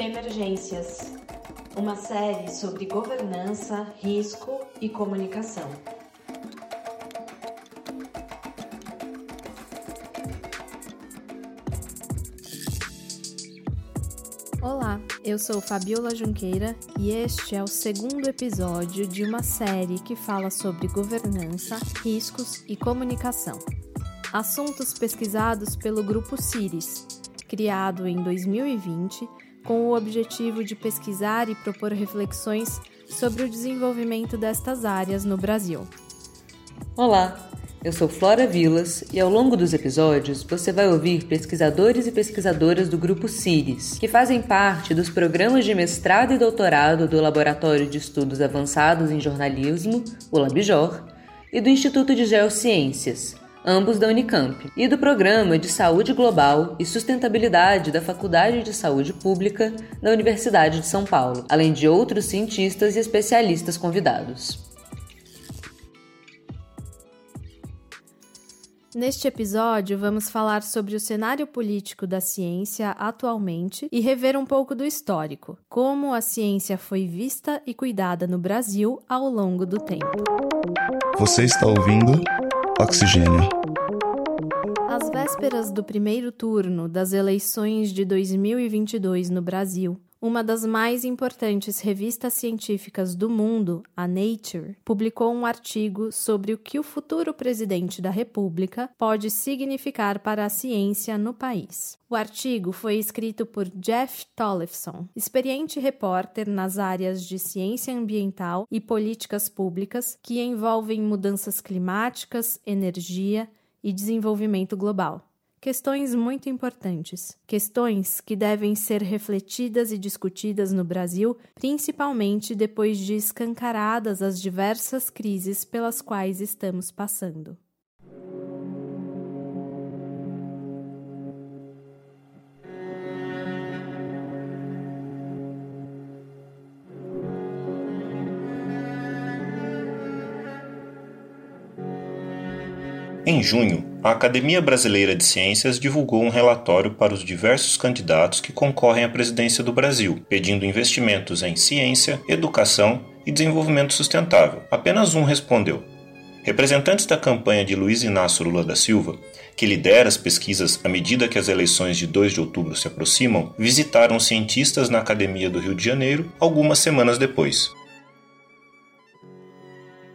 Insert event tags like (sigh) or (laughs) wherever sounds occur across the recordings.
Emergências uma série sobre governança, risco e comunicação. Olá, eu sou Fabiola Junqueira e este é o segundo episódio de uma série que fala sobre governança, riscos e comunicação. Assuntos pesquisados pelo grupo CIRIS, criado em 2020 com o objetivo de pesquisar e propor reflexões sobre o desenvolvimento destas áreas no Brasil. Olá, eu sou Flora Vilas e ao longo dos episódios você vai ouvir pesquisadores e pesquisadoras do grupo CIRIS, que fazem parte dos programas de mestrado e doutorado do Laboratório de Estudos Avançados em Jornalismo, o LabJOR, e do Instituto de Geociências, ambos da Unicamp, e do Programa de Saúde Global e Sustentabilidade da Faculdade de Saúde Pública da Universidade de São Paulo, além de outros cientistas e especialistas convidados. Neste episódio, vamos falar sobre o cenário político da ciência atualmente e rever um pouco do histórico, como a ciência foi vista e cuidada no Brasil ao longo do tempo. Você está ouvindo Oxigênio. Às vésperas do primeiro turno das eleições de 2022 no Brasil, uma das mais importantes revistas científicas do mundo, a Nature, publicou um artigo sobre o que o futuro presidente da República pode significar para a ciência no país. O artigo foi escrito por Jeff Tollefson, experiente repórter nas áreas de ciência ambiental e políticas públicas que envolvem mudanças climáticas, energia e desenvolvimento global. Questões muito importantes, questões que devem ser refletidas e discutidas no Brasil, principalmente depois de escancaradas as diversas crises pelas quais estamos passando. Em junho, a Academia Brasileira de Ciências divulgou um relatório para os diversos candidatos que concorrem à presidência do Brasil, pedindo investimentos em ciência, educação e desenvolvimento sustentável. Apenas um respondeu. Representantes da campanha de Luiz Inácio Lula da Silva, que lidera as pesquisas à medida que as eleições de 2 de outubro se aproximam, visitaram cientistas na Academia do Rio de Janeiro algumas semanas depois.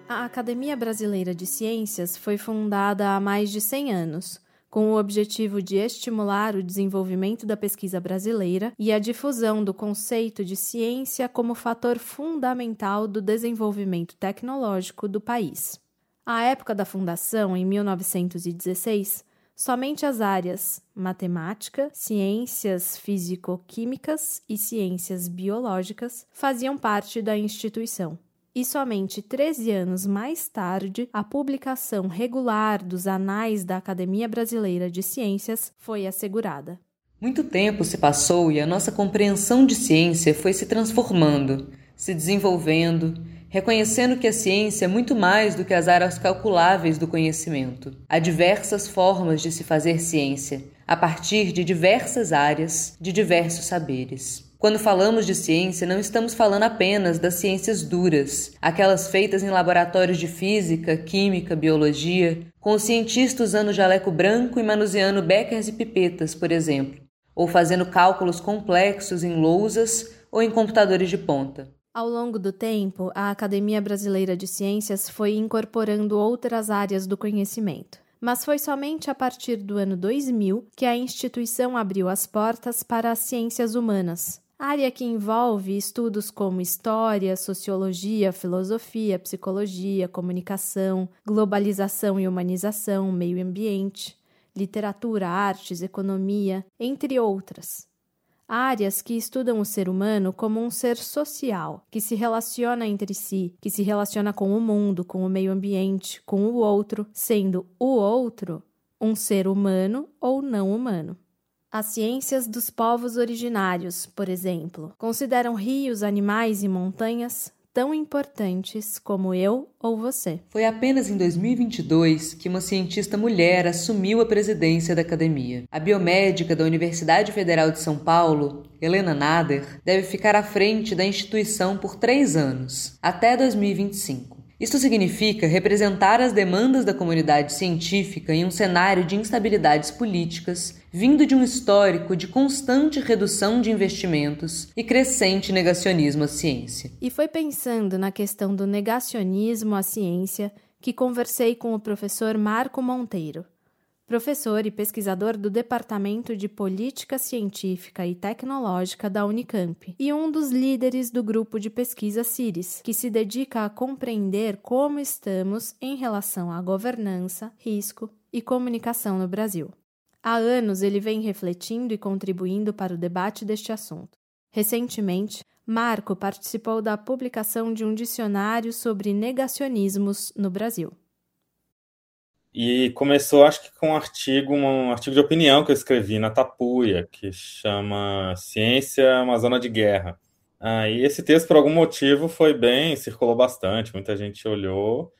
A Academia Brasileira de Ciências foi fundada há mais de 100 anos, com o objetivo de estimular o desenvolvimento da pesquisa brasileira e a difusão do conceito de ciência como fator fundamental do desenvolvimento tecnológico do país. À época da fundação, em 1916, somente as áreas matemática, ciências físico-químicas e ciências biológicas faziam parte da instituição e somente 13 anos mais tarde, a publicação regular dos Anais da Academia Brasileira de Ciências foi assegurada. Muito tempo se passou e a nossa compreensão de ciência foi se transformando, se desenvolvendo, reconhecendo que a ciência é muito mais do que as áreas calculáveis do conhecimento. Há diversas formas de se fazer ciência, a partir de diversas áreas, de diversos saberes. Quando falamos de ciência, não estamos falando apenas das ciências duras, aquelas feitas em laboratórios de física, química, biologia, com os cientistas usando jaleco branco e manuseando beckers e pipetas, por exemplo, ou fazendo cálculos complexos em lousas ou em computadores de ponta. Ao longo do tempo, a Academia Brasileira de Ciências foi incorporando outras áreas do conhecimento. Mas foi somente a partir do ano 2000 que a instituição abriu as portas para as ciências humanas, área que envolve estudos como história, sociologia, filosofia, psicologia, comunicação, globalização e humanização, meio ambiente, literatura, artes, economia, entre outras. Áreas que estudam o ser humano como um ser social, que se relaciona entre si, que se relaciona com o mundo, com o meio ambiente, com o outro, sendo o outro um ser humano ou não humano. As ciências dos povos originários, por exemplo, consideram rios, animais e montanhas tão importantes como eu ou você. Foi apenas em 2022 que uma cientista mulher assumiu a presidência da academia. A biomédica da Universidade Federal de São Paulo, Helena Nader, deve ficar à frente da instituição por três anos, até 2025. Isto significa representar as demandas da comunidade científica em um cenário de instabilidades políticas, vindo de um histórico de constante redução de investimentos e crescente negacionismo à ciência. E foi pensando na questão do negacionismo à ciência que conversei com o professor Marco Monteiro professor e pesquisador do Departamento de Política Científica e Tecnológica da Unicamp, e um dos líderes do grupo de pesquisa CIRIS, que se dedica a compreender como estamos em relação à governança, risco e comunicação no Brasil. Há anos ele vem refletindo e contribuindo para o debate deste assunto. Recentemente, Marco participou da publicação de um dicionário sobre negacionismos no Brasil. E começou, acho que com um artigo, um artigo de opinião que eu escrevi na Tapuia, que chama Ciência é uma Zona de Guerra. E esse texto, por algum motivo, foi bem, circulou bastante, muita gente olhou.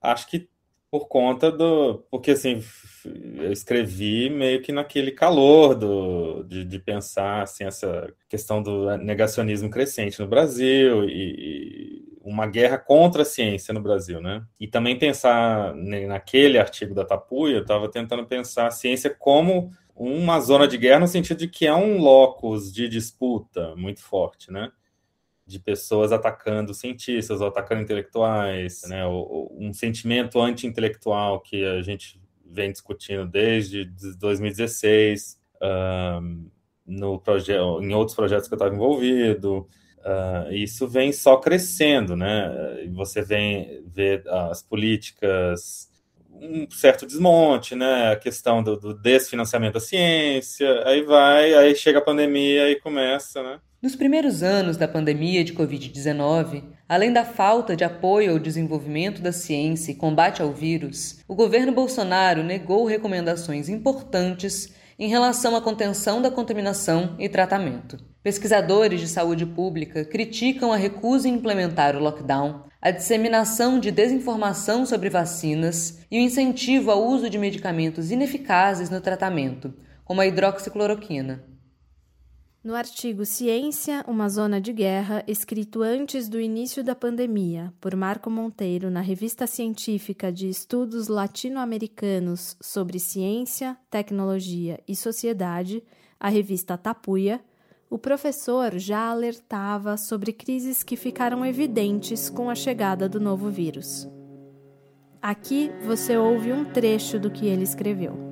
Acho que por conta do. Porque, assim, eu escrevi meio que naquele calor do, de, de pensar assim, essa questão do negacionismo crescente no Brasil e, e uma guerra contra a ciência no Brasil, né? E também pensar naquele artigo da Tapuia, eu estava tentando pensar a ciência como uma zona de guerra no sentido de que é um locus de disputa muito forte, né? De pessoas atacando cientistas ou atacando intelectuais, né? um sentimento anti-intelectual que a gente vem discutindo desde 2016, um, no projeto, em outros projetos que eu estava envolvido, Uh, isso vem só crescendo, né? Você vem ver as políticas, um certo desmonte, né? A questão do, do, desfinanciamento da ciência, aí vai, aí chega a pandemia e começa, né? Nos primeiros anos da pandemia de Covid-19, além da falta de apoio ao desenvolvimento da ciência e combate ao vírus, o governo Bolsonaro negou recomendações importantes em relação à contenção da contaminação e tratamento. Pesquisadores de saúde pública criticam a recusa em implementar o lockdown, a disseminação de desinformação sobre vacinas e o incentivo ao uso de medicamentos ineficazes no tratamento, como a hidroxicloroquina. No artigo Ciência, uma zona de guerra, escrito antes do início da pandemia, por Marco Monteiro na Revista Científica de Estudos Latino-Americanos sobre Ciência, Tecnologia e Sociedade, a revista Tapuia, o professor já alertava sobre crises que ficaram evidentes com a chegada do novo vírus. Aqui você ouve um trecho do que ele escreveu.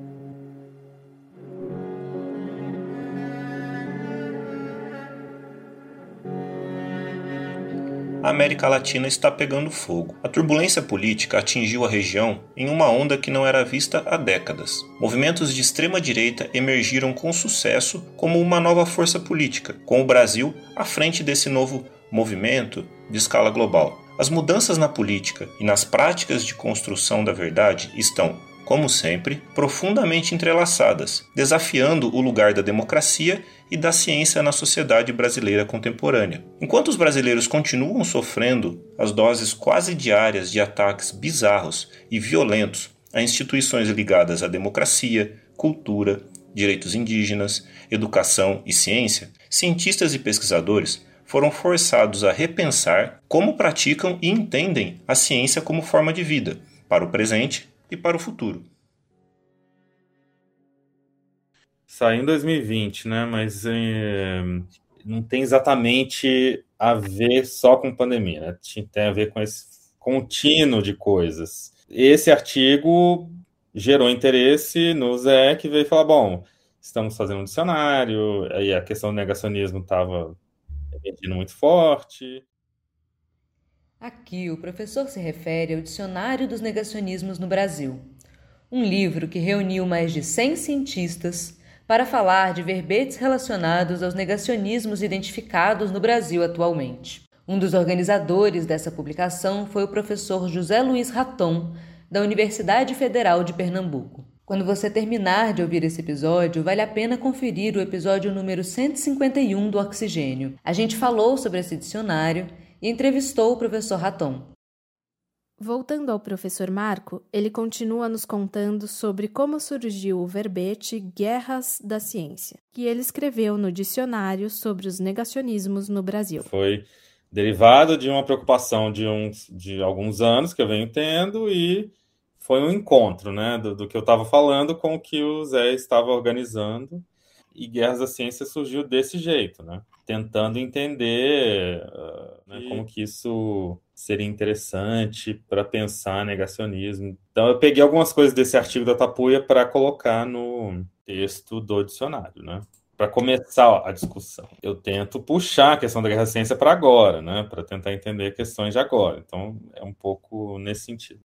A América Latina está pegando fogo. A turbulência política atingiu a região em uma onda que não era vista há décadas. Movimentos de extrema direita emergiram com sucesso como uma nova força política, com o Brasil à frente desse novo movimento de escala global. As mudanças na política e nas práticas de construção da verdade estão como sempre, profundamente entrelaçadas, desafiando o lugar da democracia e da ciência na sociedade brasileira contemporânea. Enquanto os brasileiros continuam sofrendo as doses quase diárias de ataques bizarros e violentos a instituições ligadas à democracia, cultura, direitos indígenas, educação e ciência, cientistas e pesquisadores foram forçados a repensar como praticam e entendem a ciência como forma de vida, para o presente e para o futuro. Saiu em 2020, né? Mas é, não tem exatamente a ver só com pandemia, né? Tem a ver com esse contínuo de coisas. Esse artigo gerou interesse no Zé, que veio falar: bom, estamos fazendo um dicionário, aí a questão do negacionismo estava emergindo muito forte. Aqui, o professor se refere ao Dicionário dos Negacionismos no Brasil, um livro que reuniu mais de 100 cientistas para falar de verbetes relacionados aos negacionismos identificados no Brasil atualmente. Um dos organizadores dessa publicação foi o professor José Luiz Raton, da Universidade Federal de Pernambuco. Quando você terminar de ouvir esse episódio, vale a pena conferir o episódio número 151 do Oxigênio. A gente falou sobre esse dicionário e entrevistou o professor Raton. Voltando ao professor Marco, ele continua nos contando sobre como surgiu o verbete Guerras da Ciência, que ele escreveu no dicionário sobre os negacionismos no Brasil. Foi derivado de uma preocupação de, uns, de alguns anos que eu venho tendo e foi um encontro né, do, do que eu estava falando com o que o Zé estava organizando. E Guerras da Ciência surgiu desse jeito, né? Tentando entender uh, né, como que isso seria interessante para pensar negacionismo. Então eu peguei algumas coisas desse artigo da Tapuia para colocar no texto do dicionário, né? Para começar a discussão, eu tento puxar a questão da guerra ciência para agora, né? Para tentar entender questões de agora. Então é um pouco nesse sentido.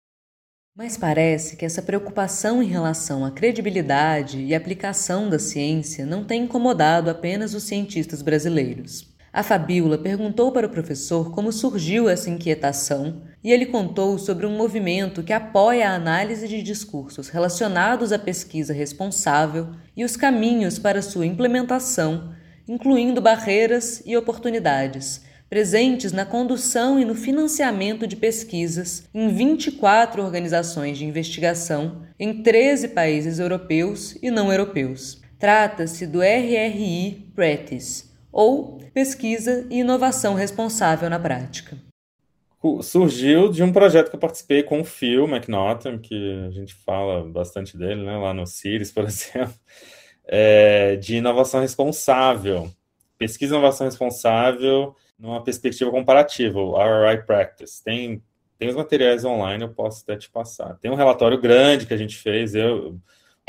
Mas parece que essa preocupação em relação à credibilidade e aplicação da ciência não tem incomodado apenas os cientistas brasileiros. A Fabíola perguntou para o professor como surgiu essa inquietação e ele contou sobre um movimento que apoia a análise de discursos relacionados à pesquisa responsável e os caminhos para sua implementação, incluindo barreiras e oportunidades presentes na condução e no financiamento de pesquisas em 24 organizações de investigação em 13 países europeus e não europeus. Trata-se do RRI Practice, ou Pesquisa e Inovação Responsável na Prática. Surgiu de um projeto que eu participei com o Phil McNaughton, que a gente fala bastante dele, né, lá no CIRIS, por (laughs) exemplo, é, de inovação responsável. Pesquisa e inovação responsável numa perspectiva comparativa, o RRI Practice. Tem, tem os materiais online, eu posso até te passar. Tem um relatório grande que a gente fez, eu,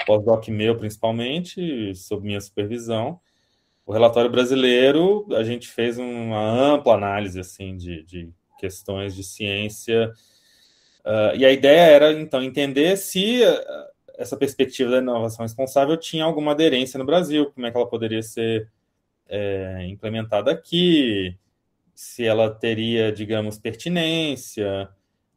pós-doc meu principalmente, sob minha supervisão. O relatório brasileiro, a gente fez uma ampla análise assim de, de questões de ciência. Uh, e a ideia era, então, entender se uh, essa perspectiva da inovação responsável tinha alguma aderência no Brasil, como é que ela poderia ser é, implementada aqui, se ela teria, digamos, pertinência,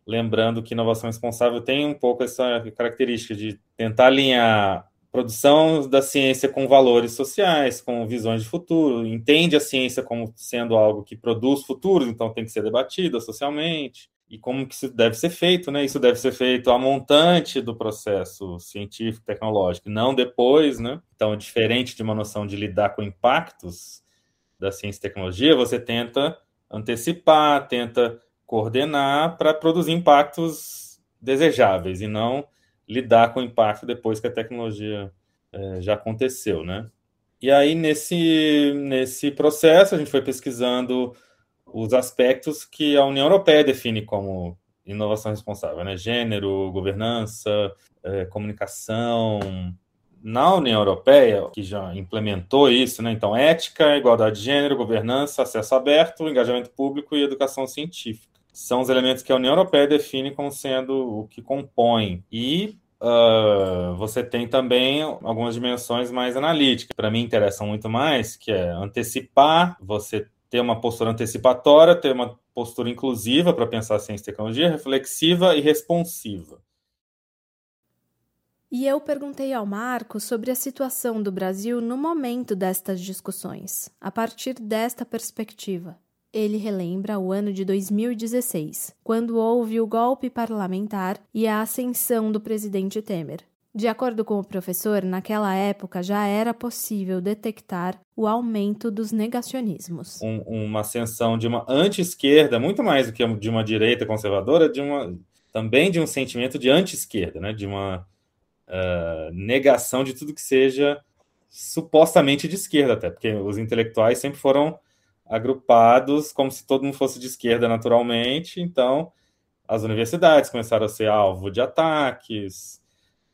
lembrando que inovação responsável tem um pouco essa característica de tentar alinhar produção da ciência com valores sociais, com visões de futuro, entende a ciência como sendo algo que produz futuros, então tem que ser debatida socialmente, e como que isso deve ser feito, né? Isso deve ser feito a montante do processo científico tecnológico, não depois, né? Então, diferente de uma noção de lidar com impactos da ciência e tecnologia, você tenta antecipar, tenta coordenar para produzir impactos desejáveis e não lidar com o impacto depois que a tecnologia é, já aconteceu, né? E aí, nesse, nesse processo, a gente foi pesquisando os aspectos que a União Europeia define como inovação responsável, né? Gênero, governança, é, comunicação, na União Europeia, que já implementou isso, né? Então, ética, igualdade de gênero, governança, acesso aberto, engajamento público e educação científica. São os elementos que a União Europeia define como sendo o que compõe. E uh, você tem também algumas dimensões mais analíticas. Para mim, interessam muito mais, que é antecipar, você ter uma postura antecipatória, ter uma postura inclusiva para pensar ciência e tecnologia, reflexiva e responsiva. E eu perguntei ao Marco sobre a situação do Brasil no momento destas discussões, a partir desta perspectiva. Ele relembra o ano de 2016, quando houve o golpe parlamentar e a ascensão do presidente Temer. De acordo com o professor, naquela época já era possível detectar o aumento dos negacionismos. Um, uma ascensão de uma anti-esquerda, muito mais do que de uma direita conservadora, de uma, também de um sentimento de anti-esquerda, né? de uma uh, negação de tudo que seja supostamente de esquerda, até, porque os intelectuais sempre foram agrupados como se todo mundo fosse de esquerda naturalmente, então as universidades começaram a ser alvo de ataques,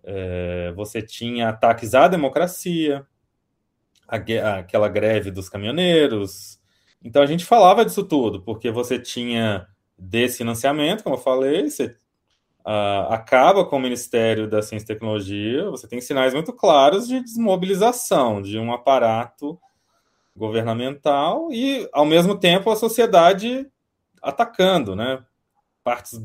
é, você tinha ataques à democracia, a, aquela greve dos caminhoneiros, então a gente falava disso tudo, porque você tinha desfinanciamento, como eu falei, você uh, acaba com o Ministério da Ciência e Tecnologia, você tem sinais muito claros de desmobilização de um aparato governamental e, ao mesmo tempo, a sociedade atacando, né? Partes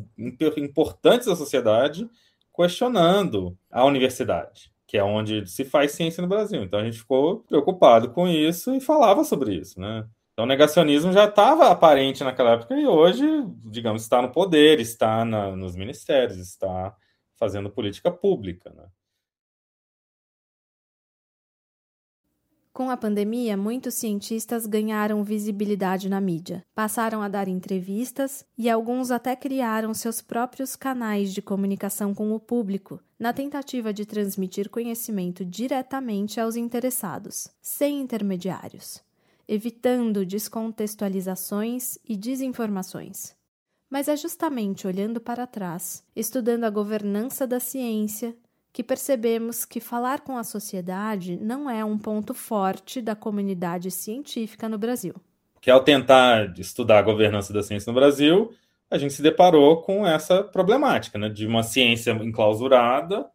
importantes da sociedade questionando a universidade, que é onde se faz ciência no Brasil. Então a gente ficou preocupado com isso e falava sobre isso, né? Então, o negacionismo já estava aparente naquela época e hoje, digamos, está no poder, está na, nos ministérios, está fazendo política pública. Né? Com a pandemia, muitos cientistas ganharam visibilidade na mídia, passaram a dar entrevistas e alguns até criaram seus próprios canais de comunicação com o público, na tentativa de transmitir conhecimento diretamente aos interessados, sem intermediários evitando descontextualizações e desinformações. Mas é justamente olhando para trás, estudando a governança da ciência, que percebemos que falar com a sociedade não é um ponto forte da comunidade científica no Brasil. Que ao tentar estudar a governança da ciência no Brasil, a gente se deparou com essa problemática, né, de uma ciência enclausurada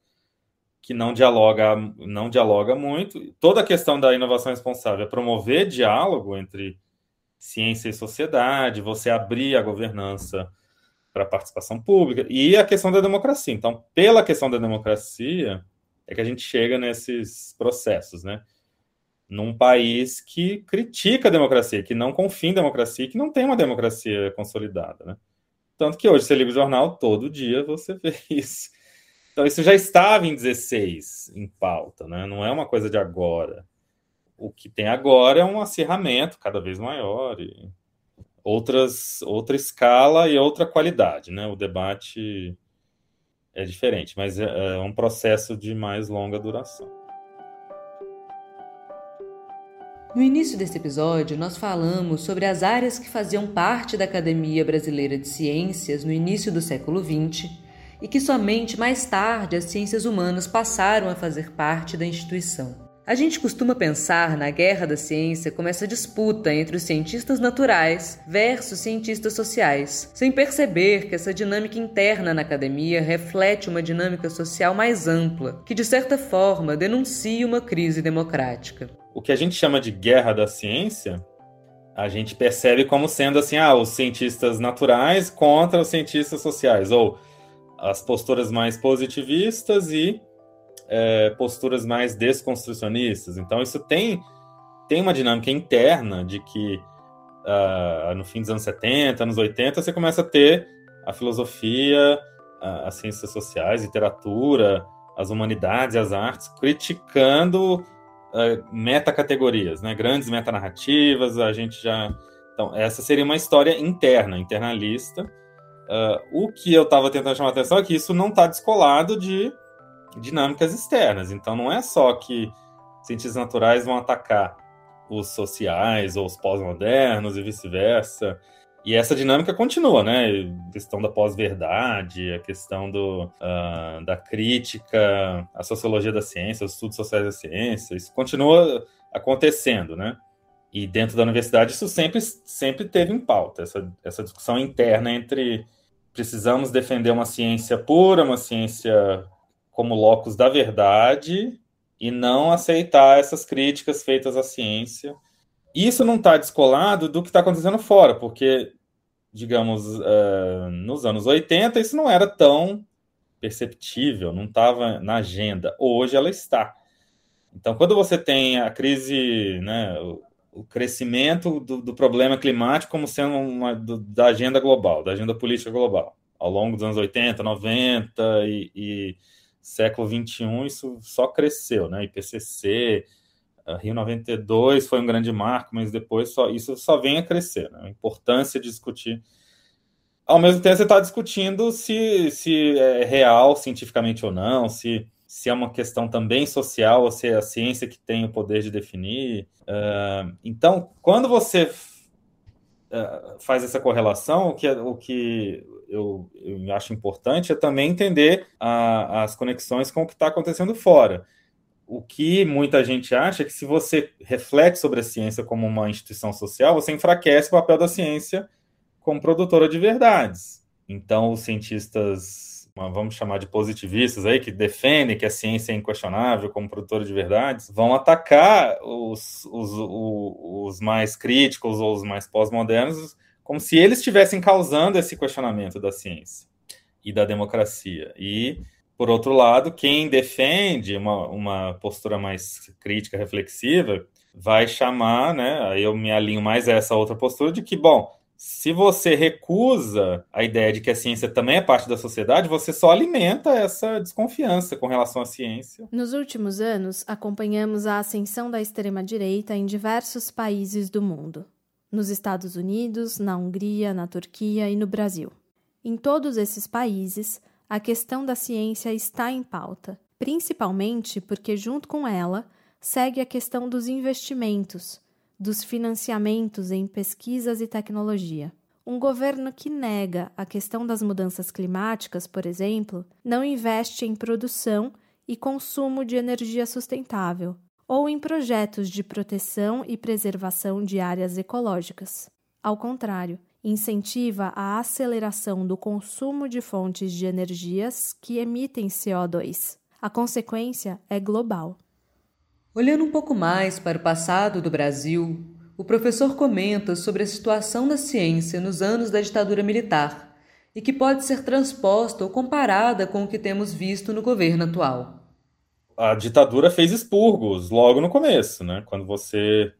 que não dialoga, não dialoga muito. Toda a questão da inovação responsável é promover diálogo entre ciência e sociedade, você abrir a governança para a participação pública e a questão da democracia. Então, pela questão da democracia, é que a gente chega nesses processos, né? Num país que critica a democracia, que não confia em democracia, que não tem uma democracia consolidada, né? Tanto que hoje você liga o jornal, todo dia você (laughs) vê isso então, isso já estava em 16 em pauta, né? não é uma coisa de agora. O que tem agora é um acirramento cada vez maior, e outras, outra escala e outra qualidade. Né? O debate é diferente, mas é, é um processo de mais longa duração. No início desse episódio, nós falamos sobre as áreas que faziam parte da Academia Brasileira de Ciências no início do século XX e que somente mais tarde as ciências humanas passaram a fazer parte da instituição. A gente costuma pensar na guerra da ciência como essa disputa entre os cientistas naturais versus cientistas sociais, sem perceber que essa dinâmica interna na academia reflete uma dinâmica social mais ampla, que de certa forma denuncia uma crise democrática. O que a gente chama de guerra da ciência, a gente percebe como sendo assim, ah, os cientistas naturais contra os cientistas sociais, ou as posturas mais positivistas e é, posturas mais desconstrucionistas. Então, isso tem, tem uma dinâmica interna de que uh, no fim dos anos 70, anos 80, você começa a ter a filosofia, as ciências sociais, literatura, as humanidades, as artes, criticando uh, metacategorias, né? grandes metanarrativas. A gente já. Então, essa seria uma história interna, internalista, Uh, o que eu estava tentando chamar a atenção é que isso não está descolado de dinâmicas externas. Então, não é só que cientistas naturais vão atacar os sociais ou os pós-modernos e vice-versa. E essa dinâmica continua, né? A questão da pós-verdade, a questão do, uh, da crítica, a sociologia da ciência, os estudos sociais da ciência, isso continua acontecendo, né? E dentro da universidade isso sempre, sempre teve em pauta, essa, essa discussão interna entre precisamos defender uma ciência pura, uma ciência como locus da verdade, e não aceitar essas críticas feitas à ciência. Isso não está descolado do que está acontecendo fora, porque, digamos, uh, nos anos 80, isso não era tão perceptível, não estava na agenda. Hoje ela está. Então, quando você tem a crise, né, o crescimento do, do, problema climático como sendo uma do, da agenda global, da agenda política global. Ao longo dos anos 80, 90 e, e século 21, isso só cresceu, né? IPCC, Rio 92 foi um grande marco, mas depois só, isso só vem a crescer, né? A importância de discutir. Ao mesmo tempo, você está discutindo se, se é real cientificamente ou não, se se é uma questão também social ou se é a ciência que tem o poder de definir. Uh, então, quando você faz essa correlação, o que, é, o que eu, eu acho importante é também entender a, as conexões com o que está acontecendo fora. O que muita gente acha é que se você reflete sobre a ciência como uma instituição social, você enfraquece o papel da ciência como produtora de verdades. Então, os cientistas vamos chamar de positivistas aí, que defendem que a ciência é inquestionável como produtora de verdades, vão atacar os, os, os, os mais críticos ou os mais pós-modernos como se eles estivessem causando esse questionamento da ciência e da democracia. E, por outro lado, quem defende uma, uma postura mais crítica, reflexiva, vai chamar, né? Aí eu me alinho mais a essa outra postura de que, bom, se você recusa a ideia de que a ciência também é parte da sociedade, você só alimenta essa desconfiança com relação à ciência. Nos últimos anos, acompanhamos a ascensão da extrema-direita em diversos países do mundo. Nos Estados Unidos, na Hungria, na Turquia e no Brasil. Em todos esses países, a questão da ciência está em pauta, principalmente porque, junto com ela, segue a questão dos investimentos dos financiamentos em pesquisas e tecnologia. Um governo que nega a questão das mudanças climáticas, por exemplo, não investe em produção e consumo de energia sustentável, ou em projetos de proteção e preservação de áreas ecológicas. Ao contrário, incentiva a aceleração do consumo de fontes de energias que emitem CO2. A consequência é global. Olhando um pouco mais para o passado do Brasil, o professor comenta sobre a situação da ciência nos anos da ditadura militar e que pode ser transposta ou comparada com o que temos visto no governo atual. A ditadura fez expurgos logo no começo, né? Quando você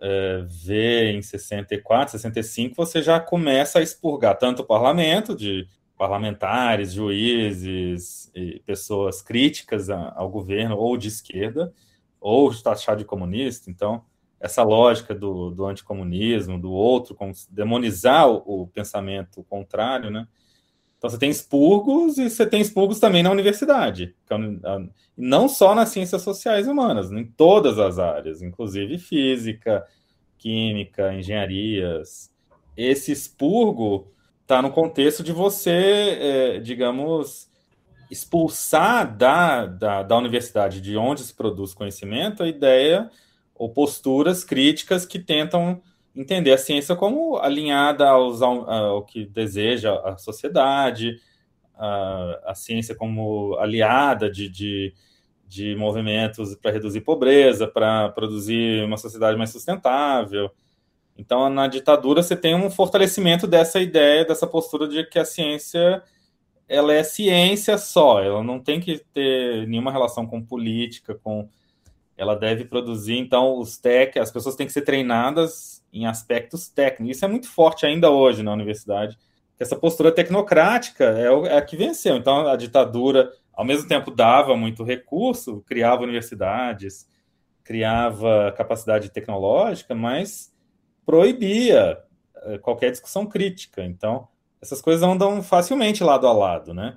é, vê em 64, 65, você já começa a expurgar tanto o parlamento, de parlamentares, juízes e pessoas críticas ao governo ou de esquerda, ou taxado de comunista. Então, essa lógica do, do anticomunismo, do outro, demonizar o, o, pensamento contrário, né? Então, você tem expurgos e você tem expurgos também na universidade, é não só nas ciências sociais humanas, em todas as áreas, inclusive física, química, engenharias. Esse expurgo está no contexto de você, é, digamos, expulsar da, da, da universidade, de onde se produz conhecimento, a ideia ou posturas críticas que tentam entender a ciência como alinhada aos, ao, ao que deseja a sociedade, a, a ciência como aliada de, de, de movimentos para reduzir pobreza, para produzir uma sociedade mais sustentável. Então, na ditadura, você tem um fortalecimento dessa ideia, dessa postura de que a ciência ela é ciência só, ela não tem que ter nenhuma relação com política, com ela deve produzir, então os tech, as pessoas têm que ser treinadas em aspectos técnicos. Isso é muito forte ainda hoje na universidade. Essa postura tecnocrática é, é a que venceu. Então a ditadura, ao mesmo tempo, dava muito recurso, criava universidades, criava capacidade tecnológica, mas proibia eh, qualquer discussão crítica. Então, essas coisas andam facilmente lado a lado, né?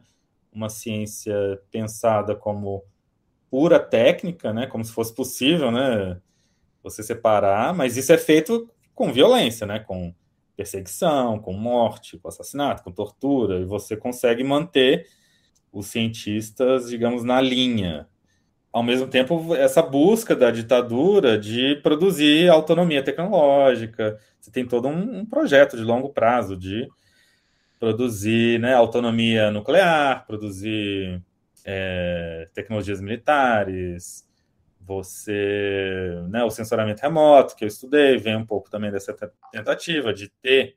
Uma ciência pensada como pura técnica, né? Como se fosse possível, né? Você separar, mas isso é feito com violência, né? Com perseguição, com morte, com assassinato, com tortura, e você consegue manter os cientistas, digamos, na linha. Ao mesmo tempo, essa busca da ditadura de produzir autonomia tecnológica, você tem todo um, um projeto de longo prazo de produzir né, autonomia nuclear, produzir é, tecnologias militares, você, né, o sensoramento remoto que eu estudei, vem um pouco também dessa tentativa de ter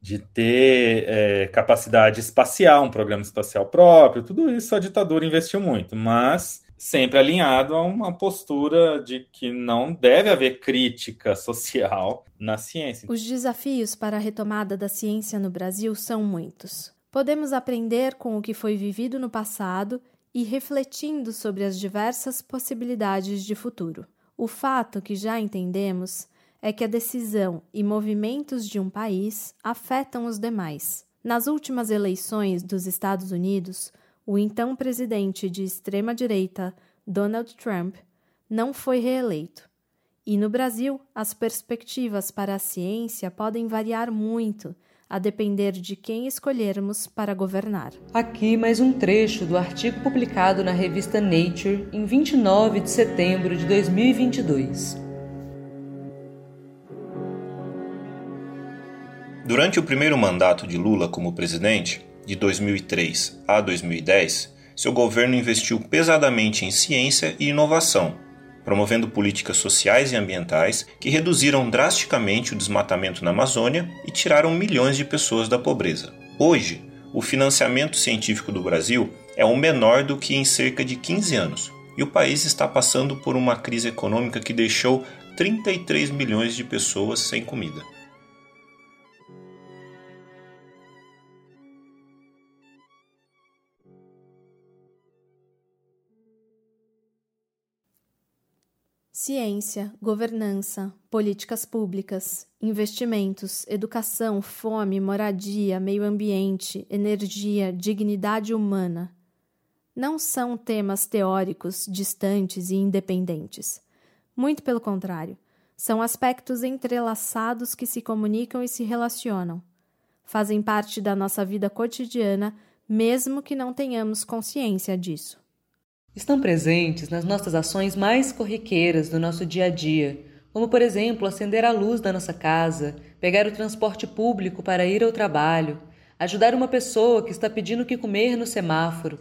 de ter é, capacidade espacial, um programa espacial próprio, tudo isso a ditadura investiu muito, mas sempre alinhado a uma postura de que não deve haver crítica social na ciência. Os desafios para a retomada da ciência no Brasil são muitos. Podemos aprender com o que foi vivido no passado e refletindo sobre as diversas possibilidades de futuro. O fato que já entendemos é que a decisão e movimentos de um país afetam os demais. Nas últimas eleições dos Estados Unidos, o então presidente de extrema-direita, Donald Trump, não foi reeleito. E no Brasil, as perspectivas para a ciência podem variar muito, a depender de quem escolhermos para governar. Aqui mais um trecho do artigo publicado na revista Nature em 29 de setembro de 2022. Durante o primeiro mandato de Lula como presidente, de 2003 a 2010, seu governo investiu pesadamente em ciência e inovação, promovendo políticas sociais e ambientais que reduziram drasticamente o desmatamento na Amazônia e tiraram milhões de pessoas da pobreza. Hoje, o financiamento científico do Brasil é o menor do que em cerca de 15 anos, e o país está passando por uma crise econômica que deixou 33 milhões de pessoas sem comida. Ciência, governança, políticas públicas, investimentos, educação, fome, moradia, meio ambiente, energia, dignidade humana. Não são temas teóricos, distantes e independentes. Muito pelo contrário, são aspectos entrelaçados que se comunicam e se relacionam. Fazem parte da nossa vida cotidiana, mesmo que não tenhamos consciência disso estão presentes nas nossas ações mais corriqueiras do nosso dia a dia, como, por exemplo, acender a luz da nossa casa, pegar o transporte público para ir ao trabalho, ajudar uma pessoa que está pedindo o que comer no semáforo,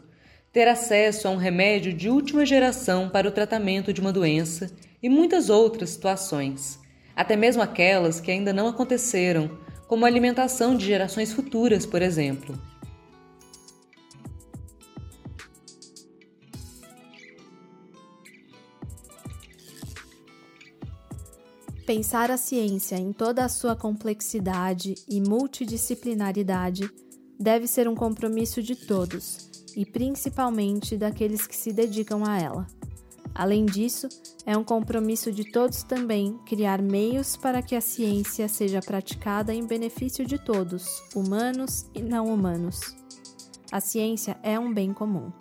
ter acesso a um remédio de última geração para o tratamento de uma doença e muitas outras situações, até mesmo aquelas que ainda não aconteceram, como a alimentação de gerações futuras, por exemplo. Pensar a ciência em toda a sua complexidade e multidisciplinaridade deve ser um compromisso de todos, e principalmente daqueles que se dedicam a ela. Além disso, é um compromisso de todos também criar meios para que a ciência seja praticada em benefício de todos, humanos e não humanos. A ciência é um bem comum.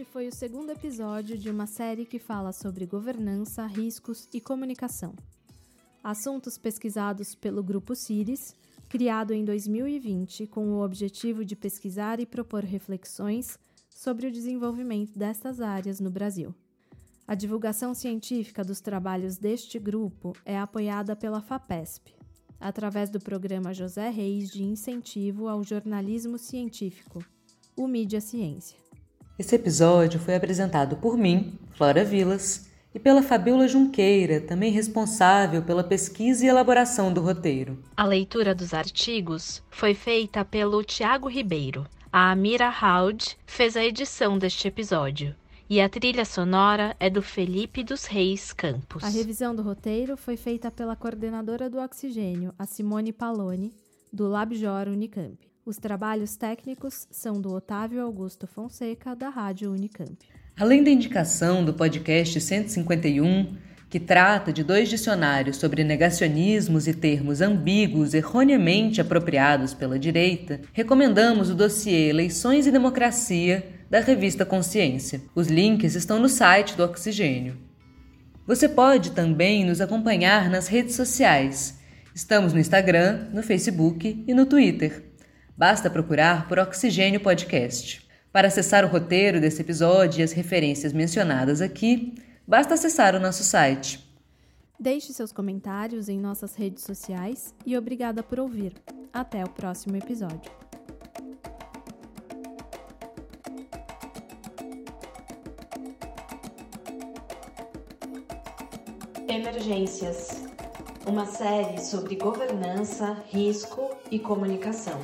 Este foi o segundo episódio de uma série que fala sobre governança, riscos e comunicação. Assuntos pesquisados pelo Grupo CIRIS, criado em 2020 com o objetivo de pesquisar e propor reflexões sobre o desenvolvimento destas áreas no Brasil. A divulgação científica dos trabalhos deste grupo é apoiada pela FAPESP, através do programa José Reis de Incentivo ao Jornalismo Científico, o Mídia Ciência. Esse episódio foi apresentado por mim, Flora Vilas, e pela Fabiola Junqueira, também responsável pela pesquisa e elaboração do roteiro. A leitura dos artigos foi feita pelo Tiago Ribeiro. A Amira Haud fez a edição deste episódio. E a trilha sonora é do Felipe dos Reis Campos. A revisão do roteiro foi feita pela coordenadora do Oxigênio, a Simone Paloni, do LabJor Unicamp. Os trabalhos técnicos são do Otávio Augusto Fonseca, da Rádio Unicamp. Além da indicação do podcast 151, que trata de dois dicionários sobre negacionismos e termos ambíguos erroneamente apropriados pela direita, recomendamos o dossiê Eleições e Democracia da revista Consciência. Os links estão no site do Oxigênio. Você pode também nos acompanhar nas redes sociais. Estamos no Instagram, no Facebook e no Twitter. Basta procurar por Oxigênio Podcast. Para acessar o roteiro desse episódio e as referências mencionadas aqui, basta acessar o nosso site. Deixe seus comentários em nossas redes sociais e obrigada por ouvir. Até o próximo episódio. Emergências uma série sobre governança, risco e comunicação.